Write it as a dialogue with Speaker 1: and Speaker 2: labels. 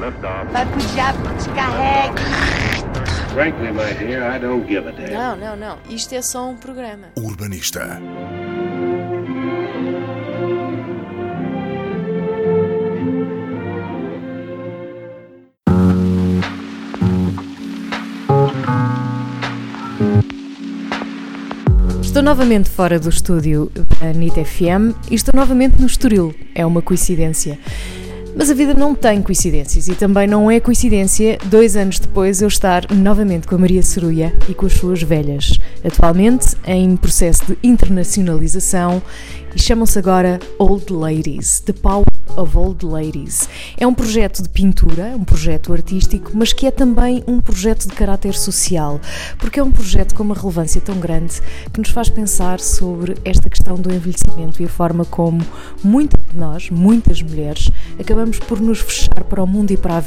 Speaker 1: Liftoff. Frankly, my dear, I don't give a damn.
Speaker 2: Não, não, não. Isto é só um programa.
Speaker 3: Urbanista.
Speaker 2: Estou novamente fora do estúdio da NIT FM e estou novamente no Estoril. É uma coincidência. Mas a vida não tem coincidências e também não é coincidência dois anos depois eu estar novamente com a Maria Ceruia e com as suas velhas. Atualmente em processo de internacionalização e chamam-se agora Old Ladies, The Power of Old Ladies. É um projeto de pintura, um projeto artístico, mas que é também um projeto de caráter social, porque é um projeto com uma relevância tão grande que nos faz pensar sobre esta questão do envelhecimento e a forma como muitas de nós, muitas mulheres, acabamos por nos fechar para o mundo e para a